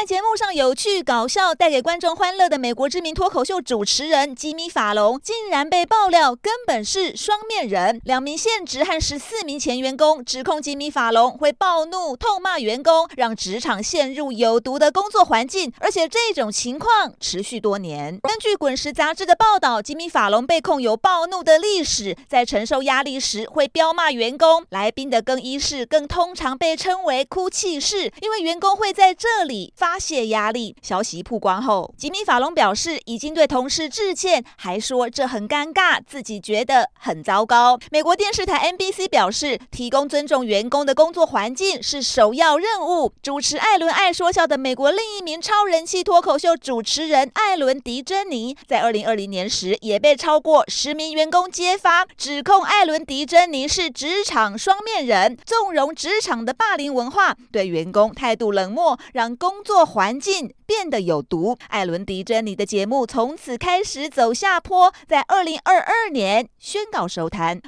在节目上有趣搞笑、带给观众欢乐的美国知名脱口秀主持人吉米·法隆，竟然被爆料根本是双面人。两名现职和十四名前员工指控吉米·法隆会暴怒、痛骂员工，让职场陷入有毒的工作环境，而且这种情况持续多年。根据《滚石》杂志的报道，吉米·法隆被控有暴怒的历史，在承受压力时会彪骂员工。来宾的更衣室更通常被称为“哭泣室”，因为员工会在这里。发发泄压力。消息曝光后，吉米·法龙表示已经对同事致歉，还说这很尴尬，自己觉得很糟糕。美国电视台 NBC 表示，提供尊重员工的工作环境是首要任务。主持艾伦爱说笑的美国另一名超人气脱口秀主持人艾伦·迪珍妮，在二零二零年时也被超过十名员工揭发，指控艾伦·迪珍妮是职场双面人，纵容职场的霸凌文化，对员工态度冷漠，让工作。环境变得有毒，艾伦·迪珍妮的节目从此开始走下坡，在二零二二年宣告收摊。